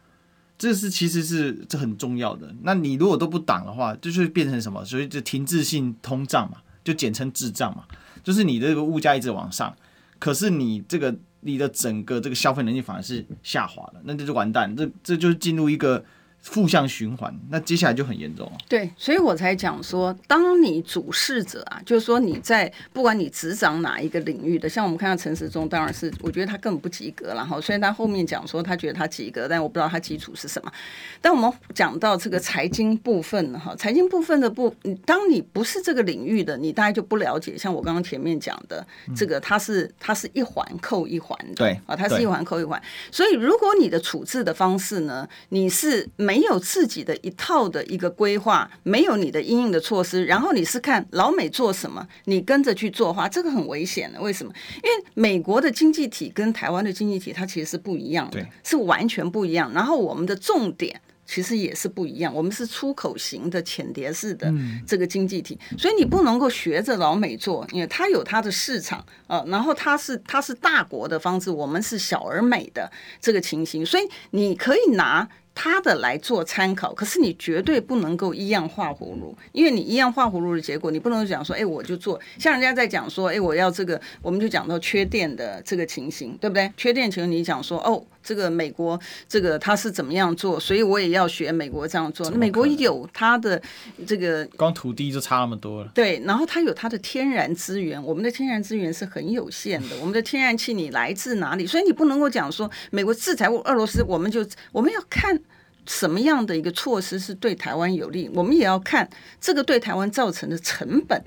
这是其实是这很重要的。那你如果都不挡的话，就是变成什么？所以就停滞性通胀嘛，就简称滞胀嘛。就是你的这个物价一直往上，可是你这个你的整个这个消费能力反而是下滑了，那这就完蛋。这这就是进入一个。负向循环，那接下来就很严重了。对，所以我才讲说，当你主事者啊，就是说你在不管你执掌哪一个领域的，像我们看到陈时中，当然是我觉得他根本不及格了哈。虽然他后面讲说他觉得他及格，但我不知道他基础是什么。但我们讲到这个财经部分哈，财经部分的部，当你不是这个领域的，你大概就不了解。像我刚刚前面讲的，这个它是它是一环扣一环的，对啊，它是一环扣一环。所以如果你的处置的方式呢，你是。没有自己的一套的一个规划，没有你的应应的措施，然后你是看老美做什么，你跟着去做的话，这个很危险的。为什么？因为美国的经济体跟台湾的经济体它其实是不一样的，是完全不一样。然后我们的重点。其实也是不一样，我们是出口型的浅碟式的这个经济体，所以你不能够学着老美做，因为它有它的市场啊，然后它是它是大国的方式，我们是小而美的这个情形，所以你可以拿。他的来做参考，可是你绝对不能够一样画葫芦，因为你一样画葫芦的结果，你不能讲说，哎，我就做，像人家在讲说，哎，我要这个，我们就讲到缺电的这个情形，对不对？缺电情形，你讲说，哦，这个美国这个他是怎么样做，所以我也要学美国这样做。美国有它的这个，光土地就差那么多了。对，然后它有它的天然资源，我们的天然资源是很有限的，我们的天然气你来自哪里？所以你不能够讲说美国制裁俄罗斯，我们就我们要看。什么样的一个措施是对台湾有利？我们也要看这个对台湾造成的成本。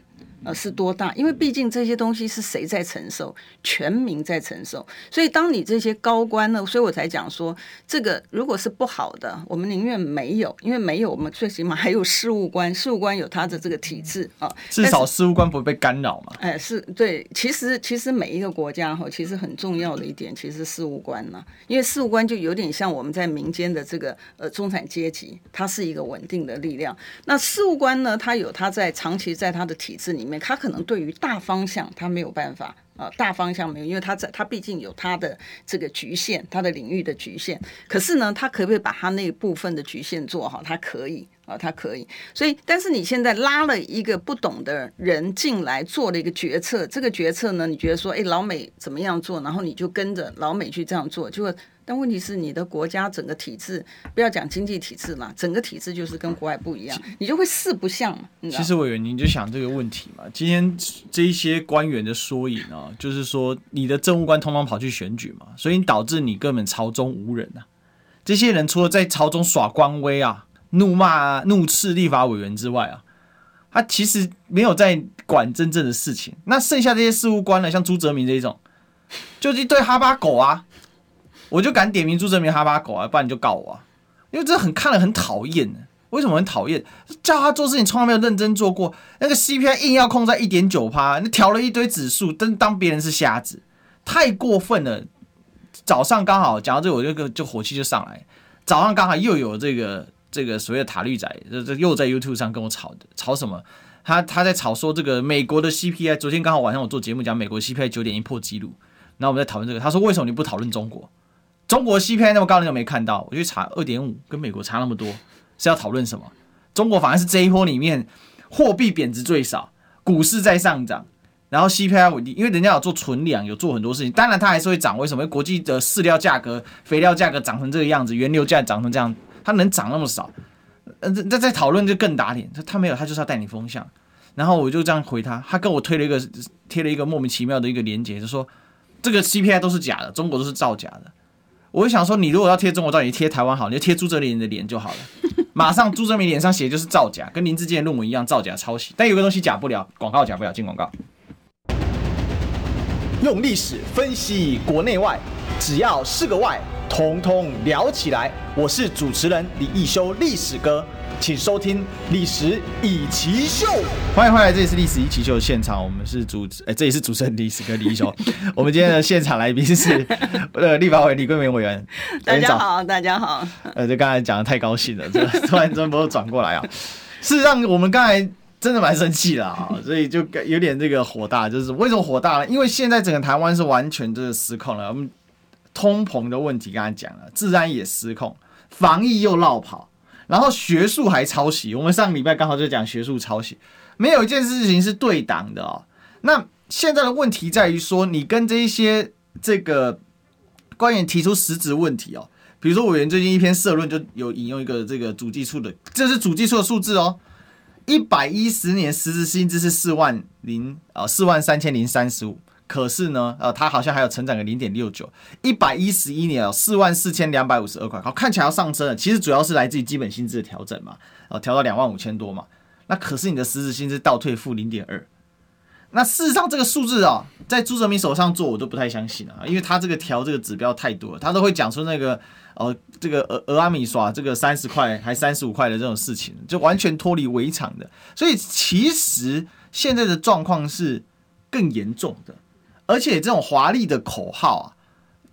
呃，是多大？因为毕竟这些东西是谁在承受？全民在承受。所以，当你这些高官呢，所以我才讲说，这个如果是不好的，我们宁愿没有，因为没有，我们最起码还有事务官，事务官有他的这个体制啊。至少事务官不会被干扰嘛。哎，是对。其实，其实每一个国家哈，其实很重要的一点，其实事务官呢，因为事务官就有点像我们在民间的这个呃中产阶级，它是一个稳定的力量。那事务官呢，他有他在长期在他的体制里面。他可能对于大方向他没有办法啊，大方向没有，因为他在他毕竟有他的这个局限，他的领域的局限。可是呢，他可不可以把他那部分的局限做好？他可以啊，他可以。所以，但是你现在拉了一个不懂的人进来做了一个决策，这个决策呢，你觉得说，哎，老美怎么样做，然后你就跟着老美去这样做，就。但问题是，你的国家整个体制，不要讲经济体制嘛，整个体制就是跟国外不一样，你就会四不像嘛。其实委员，您就想这个问题嘛。今天这一些官员的缩影啊，就是说你的政务官通通跑去选举嘛，所以导致你根本朝中无人啊。这些人除了在朝中耍官威啊、怒骂、怒斥立法委员之外啊，他其实没有在管真正的事情。那剩下这些事务官呢，像朱泽民这一种，就是一堆哈巴狗啊。我就敢点名朱泽民哈巴狗啊，不然你就告我啊！因为这很看了很讨厌，为什么很讨厌？叫他做事情从来没有认真做过，那个 CPI 硬要控在一点九趴，你调了一堆指数，当当别人是瞎子，太过分了。早上刚好讲到这个，我就就火气就上来。早上刚好又有这个这个所谓的塔绿仔，这这又在 YouTube 上跟我吵的，吵什么？他他在吵说这个美国的 CPI，昨天刚好晚上我做节目讲美国 CPI 九点一破纪录，然后我们在讨论这个，他说为什么你不讨论中国？中国 CPI 那么高，你有没看到？我去查二点五，跟美国差那么多，是要讨论什么？中国反而是这一波里面货币贬值最少，股市在上涨，然后 CPI 稳定，因为人家有做存粮，有做很多事情。当然它还是会涨，为什么？国际的饲料价格、肥料价格涨成这个样子，原油价涨成这样，它能涨那么少？呃，在在讨论就更打脸，他他没有，他就是要带你风向。然后我就这样回他，他跟我推了一个贴了一个莫名其妙的一个连接，就说这个 CPI 都是假的，中国都是造假的。我就想说，你如果要贴中国照，你贴台湾好，你就贴朱泽民的脸就好了。马上朱泽明脸上写就是造假，跟林志坚的论文一样，造假抄袭。但有个东西假不了，广告假不了，进广告。用历史分析国内外，只要是个“外”，统统聊起来。我是主持人李易修，历史哥。请收听《历史以奇秀》，欢迎回来，这里是《历史以奇秀》的现场，我们是主持，哎，这里是主持人历史哥李易修。我们今天的现场来宾是呃立法委李桂明委员。大家好，大家好。呃，这刚才讲的太高兴了，这 突然间不转过来啊。事实上，我们刚才真的蛮生气的啊，所以就有点这个火大。就是为什么火大呢？因为现在整个台湾是完全就是失控了。我们通膨的问题刚才讲了，治安也失控，防疫又落跑。然后学术还抄袭，我们上个礼拜刚好就讲学术抄袭，没有一件事情是对党的哦。那现在的问题在于说，你跟这一些这个官员提出实质问题哦，比如说委员最近一篇社论就有引用一个这个主计处的，这是主计处的数字哦，一百一十年实质薪资是四万零啊四万三千零三十五。可是呢，呃，它好像还有成长个零点六九，一百一十一年哦，四万四千两百五十二块，好，看起来要上升了。其实主要是来自于基本薪资的调整嘛，哦，调到两万五千多嘛。那可是你的实质薪资倒退负零点二，那事实上这个数字啊，在朱泽明手上做我都不太相信啊，因为他这个调这个指标太多了，他都会讲出那个哦，这个俄俄阿米耍这个三十块还三十五块的这种事情，就完全脱离围场的。所以其实现在的状况是更严重的，而且这种华丽的口号啊。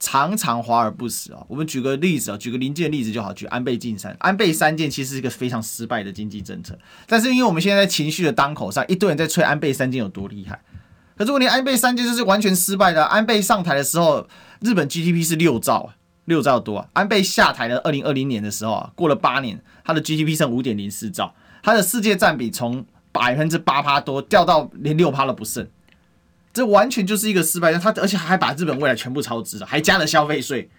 常常华而不实啊！我们举个例子啊，举个临近的例子就好，举安倍晋三。安倍三件其实是一个非常失败的经济政策，但是因为我们现在在情绪的当口上，一堆人在吹安倍三件有多厉害。可是问题，安倍三件就是完全失败的。安倍上台的时候，日本 GDP 是六兆啊，六兆多啊。安倍下台的二零二零年的时候啊，过了八年，他的 GDP 剩五点零四兆，他的世界占比从百分之八趴多掉到连六趴都不剩。这完全就是一个失败，他而且还把日本未来全部超支了，还加了消费税，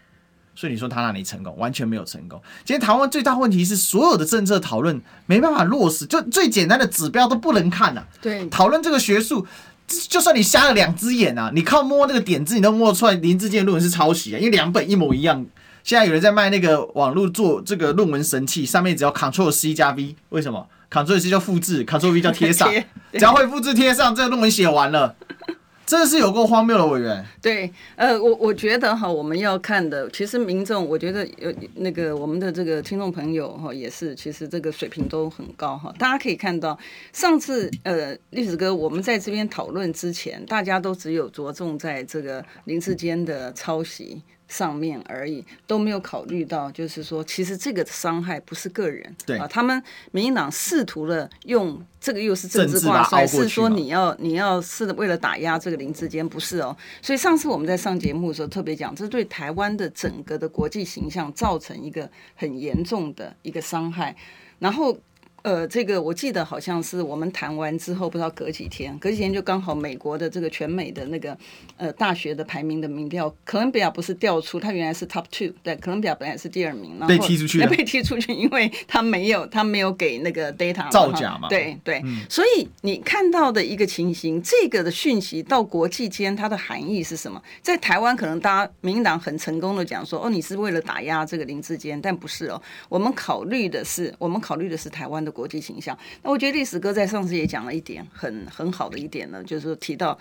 所以你说他哪里成功？完全没有成功。今天台湾最大问题是，所有的政策讨论没办法落实，就最简单的指标都不能看呐。对，讨论这个学术，就算你瞎了两只眼啊，你靠摸那个点字，你都摸出来林志健论文是抄袭啊，因为两本一模一样。现在有人在卖那个网络做这个论文神器，上面只要 Ctrl C 加 V，为什么 Ctrl C 叫复制，Ctrl V 叫贴上，只要会复制贴上，这个论文写完了。真的是有够荒谬的委员。对，呃，我我觉得哈，我们要看的，其实民众，我觉得有那个我们的这个听众朋友哈，也是，其实这个水平都很高哈。大家可以看到，上次呃，历史哥我们在这边讨论之前，大家都只有着重在这个林志坚的抄袭。上面而已，都没有考虑到，就是说，其实这个伤害不是个人，对啊，他们民进党试图了用这个又是政治挂帅，是说你要你要是为了打压这个林志坚，不是哦。所以上次我们在上节目的时候特别讲，这对台湾的整个的国际形象造成一个很严重的一个伤害，然后。呃，这个我记得好像是我们谈完之后，不知道隔几天，隔几天就刚好美国的这个全美的那个呃大学的排名的民调，哥伦比亚不是调出，他原来是 top two，对，哥伦比亚本来是第二名，然后被踢出去，被踢出去，因为他没有他没有给那个 data 造假嘛，对对，嗯、所以你看到的一个情形，这个的讯息到国际间它的含义是什么？在台湾可能大家民进党很成功的讲说，哦，你是为了打压这个林志坚，但不是哦，我们考虑的是，我们考虑的是台湾的。国际形象，那我觉得历史哥在上次也讲了一点很很好的一点呢，就是说提到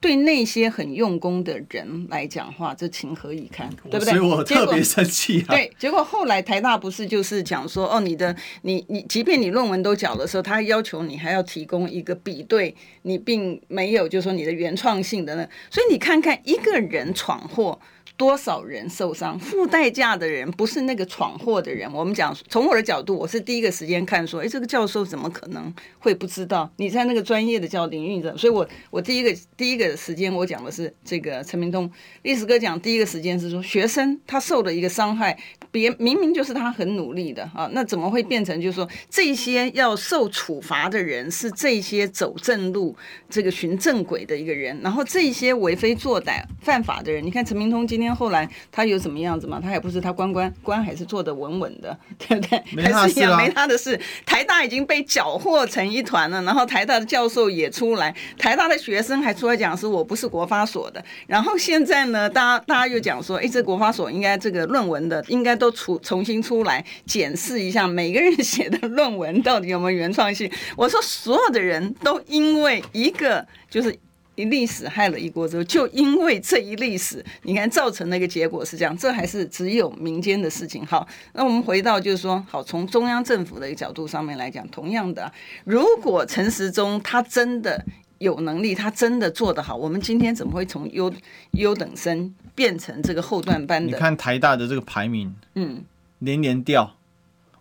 对那些很用功的人来讲话，这情何以堪，对不对？所以我特别生气啊。对，结果后来台大不是就是讲说，哦，你的你你，即便你论文都缴的时候，他要求你还要提供一个比对，你并没有就是说你的原创性的呢，所以你看看一个人闯祸。多少人受伤？付代价的人不是那个闯祸的人。我们讲，从我的角度，我是第一个时间看说，哎，这个教授怎么可能会不知道？你在那个专业的叫领域的，所以我我第一个第一个时间我讲的是这个陈明东历史哥讲第一个时间是说，学生他受了一个伤害，别明明就是他很努力的啊，那怎么会变成就是说这些要受处罚的人是这些走正路、这个循正轨的一个人，然后这些为非作歹、犯法的人，你看陈明通今天。后来他有什么样子嘛？他也不是，他关关关还是做的稳稳的，对不对？没他的事啊，还是没他的事。台大已经被搅和成一团了，然后台大的教授也出来，台大的学生还出来讲说，我不是国发所的。然后现在呢，大家大家又讲说，哎，这国发所应该这个论文的应该都出重新出来检视一下，每个人写的论文到底有没有原创性。我说，所有的人都因为一个就是。一历史害了一锅粥，就因为这一历史，你看造成那个结果是这样，这还是只有民间的事情。好，那我们回到就是说，好，从中央政府的一个角度上面来讲，同样的，如果陈时中他真的有能力，他真的做得好，我们今天怎么会从优优等生变成这个后段班的？你看台大的这个排名，嗯，年年掉。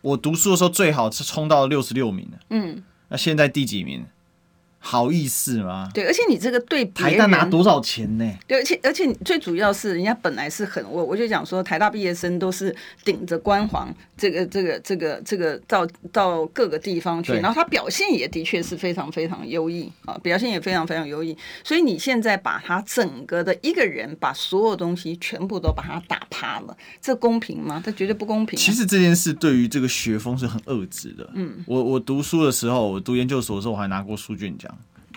我读书的时候最好是冲到六十六名的，嗯，那现在第几名？好意思吗？对，而且你这个对台大拿多少钱呢？对，而且而且最主要是人家本来是很我我就讲说台大毕业生都是顶着光环，这个这个这个这个到到各个地方去，然后他表现也的确是非常非常优异啊，表现也非常非常优异。所以你现在把他整个的一个人把所有东西全部都把他打趴了，这公平吗？这绝对不公平啊。其实这件事对于这个学风是很遏制的。嗯，我我读书的时候，我读研究所的时候，我还拿过书卷奖。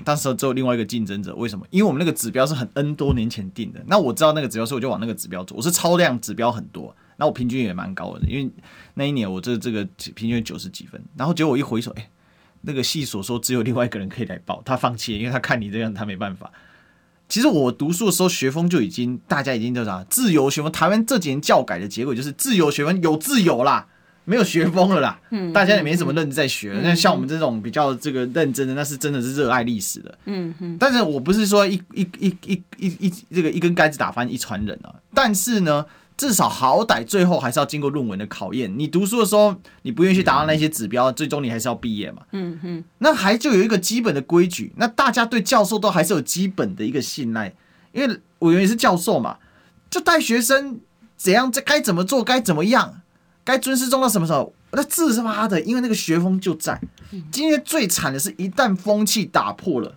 当时只有另外一个竞争者，为什么？因为我们那个指标是很 N 多年前定的。那我知道那个指标，所以我就往那个指标走。我是超量指标很多，那我平均也蛮高的，因为那一年我这这个平均九十几分。然后结果我一回首，哎，那个系所说只有另外一个人可以来报，他放弃，因为他看你这样，他没办法。其实我读书的时候，学风就已经大家已经叫啥自由学风。台湾这几年教改的结果就是自由学风有自由啦，没有学风了啦。嗯，大家也没什么认真在学。那、嗯、像我们这种比较这个认真的，那是真的是热爱历史的。嗯嗯。但是我不是说一一一一一一这个一根杆子打翻一船人啊，但是呢。至少好歹最后还是要经过论文的考验。你读书的时候，你不愿意去达到那些指标，最终你还是要毕业嘛。嗯嗯。那还就有一个基本的规矩，那大家对教授都还是有基本的一个信赖，因为我原也是教授嘛，就带学生怎样，这该怎么做，该怎么样，该尊师重道什么时候？那自他妈的，因为那个学风就在。今天最惨的是一旦风气打破了。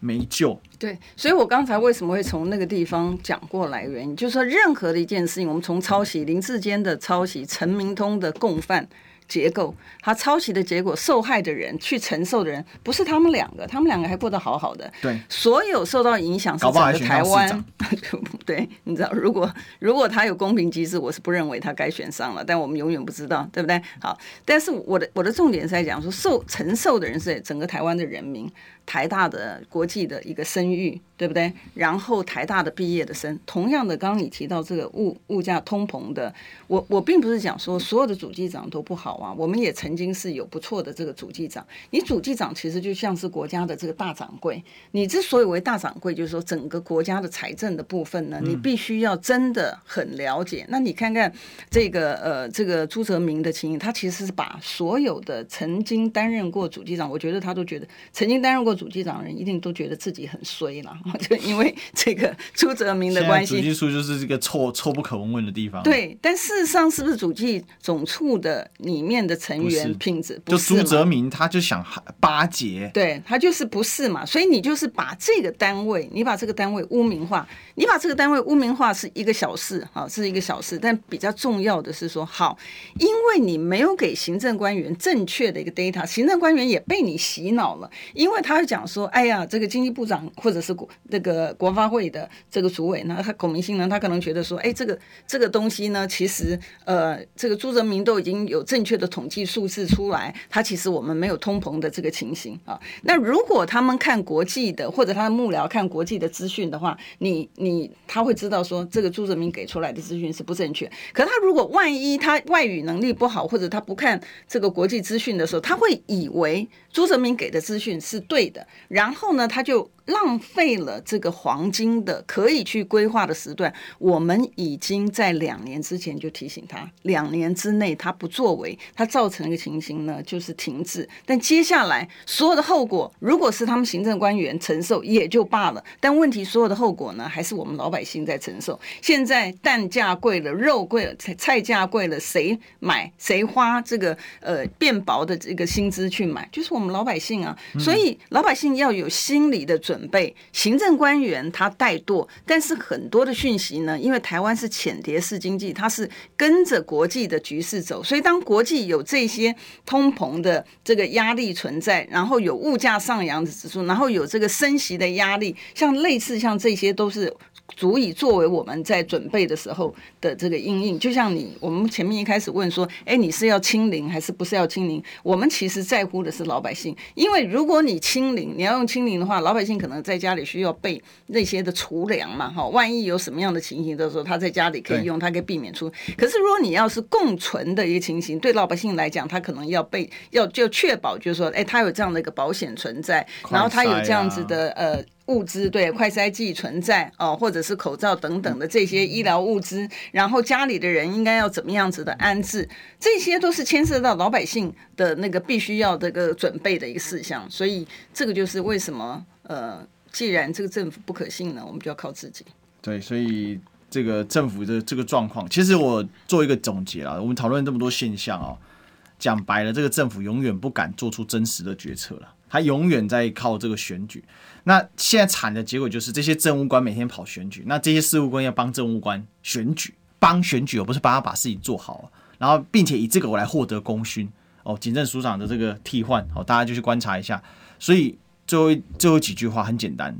没救。对，所以我刚才为什么会从那个地方讲过来，原因就是说，任何的一件事情，我们从抄袭林志坚的抄袭，陈明通的共犯。结构，他抄袭的结果，受害的人去承受的人不是他们两个，他们两个还过得好好的。对，所有受到影响是整个台湾。对，你知道，如果如果他有公平机制，我是不认为他该选上了，但我们永远不知道，对不对？好，但是我的我的重点是在讲说，受承受的人是整个台湾的人民，台大的国际的一个声誉，对不对？然后台大的毕业的生，同样的，刚刚你提到这个物物价通膨的，我我并不是讲说所有的主计长都不好啊。我们也曾经是有不错的这个主计长，你主计长其实就像是国家的这个大掌柜。你之所以为大掌柜，就是说整个国家的财政的部分呢，你必须要真的很了解。那你看看这个呃这个朱泽明的情形，他其实是把所有的曾经担任过主计长，我觉得他都觉得曾经担任过主计长的人一定都觉得自己很衰了，就因为 这个朱泽明的关系。主计处就是这个臭臭不可闻问的地方。对，但事实上是不是主计总处的里面？的成员品质，就朱泽明，他就想巴结，对他就是不是嘛，所以你就是把这个单位，你把这个单位污名化，你把这个单位污名化是一个小事，好，是一个小事，但比较重要的是说，好，因为你没有给行政官员正确的一个 data，行政官员也被你洗脑了，因为他会讲说，哎呀，这个经济部长或者是国那个国发会的这个主委呢，他龚明星呢，他可能觉得说，哎，这个这个东西呢，其实呃，这个朱泽民都已经有正确的。统计数字出来，他其实我们没有通膨的这个情形啊。那如果他们看国际的，或者他的幕僚看国际的资讯的话，你你他会知道说这个朱泽民给出来的资讯是不正确。可他如果万一他外语能力不好，或者他不看这个国际资讯的时候，他会以为朱泽民给的资讯是对然后呢，他就。浪费了这个黄金的可以去规划的时段，我们已经在两年之前就提醒他，两年之内他不作为，他造成一个情形呢，就是停滞。但接下来所有的后果，如果是他们行政官员承受也就罢了，但问题所有的后果呢，还是我们老百姓在承受。现在蛋价贵了，肉贵了，菜菜价贵了，谁买谁花这个呃变薄的这个薪资去买，就是我们老百姓啊。所以老百姓要有心理的准。准备行政官员他怠惰，但是很多的讯息呢，因为台湾是浅碟式经济，它是跟着国际的局势走，所以当国际有这些通膨的这个压力存在，然后有物价上扬的指数，然后有这个升息的压力，像类似像这些都是。足以作为我们在准备的时候的这个阴影，就像你我们前面一开始问说，哎，你是要清零还是不是要清零？我们其实在乎的是老百姓，因为如果你清零，你要用清零的话，老百姓可能在家里需要备那些的储粮嘛，哈，万一有什么样的情形的时候，他在家里可以用，他可以避免出。可是如果你要是共存的一个情形，对老百姓来讲，他可能要备，要就确保就是说，哎，他有这样的一个保险存在，然后他有这样子的呃。物资对快筛剂存在哦，或者是口罩等等的这些医疗物资，然后家里的人应该要怎么样子的安置，这些都是牵涉到老百姓的那个必须要这个准备的一个事项。所以这个就是为什么呃，既然这个政府不可信呢，我们就要靠自己。对，所以这个政府的这个状况，其实我做一个总结啊，我们讨论这么多现象啊，讲白了，这个政府永远不敢做出真实的决策了，他永远在靠这个选举。那现在惨的结果就是这些政务官每天跑选举，那这些事务官要帮政务官选举，帮选举，而不是帮他把事情做好，然后并且以这个我来获得功勋哦。警政署长的这个替换，好，大家就去观察一下。所以最后最后几句话很简单，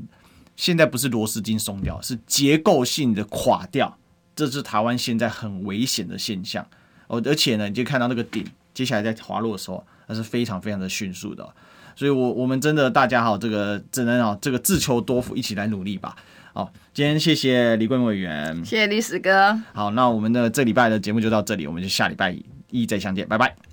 现在不是螺丝钉松掉，是结构性的垮掉，这是台湾现在很危险的现象哦。而且呢，你就看到那个顶接下来在滑落的时候，那是非常非常的迅速的。所以我，我我们真的大家好，这个只能啊，这个自求多福，一起来努力吧。好，今天谢谢李贵敏委员，谢谢历史哥。好，那我们的这礼拜的节目就到这里，我们就下礼拜一再相见，拜拜。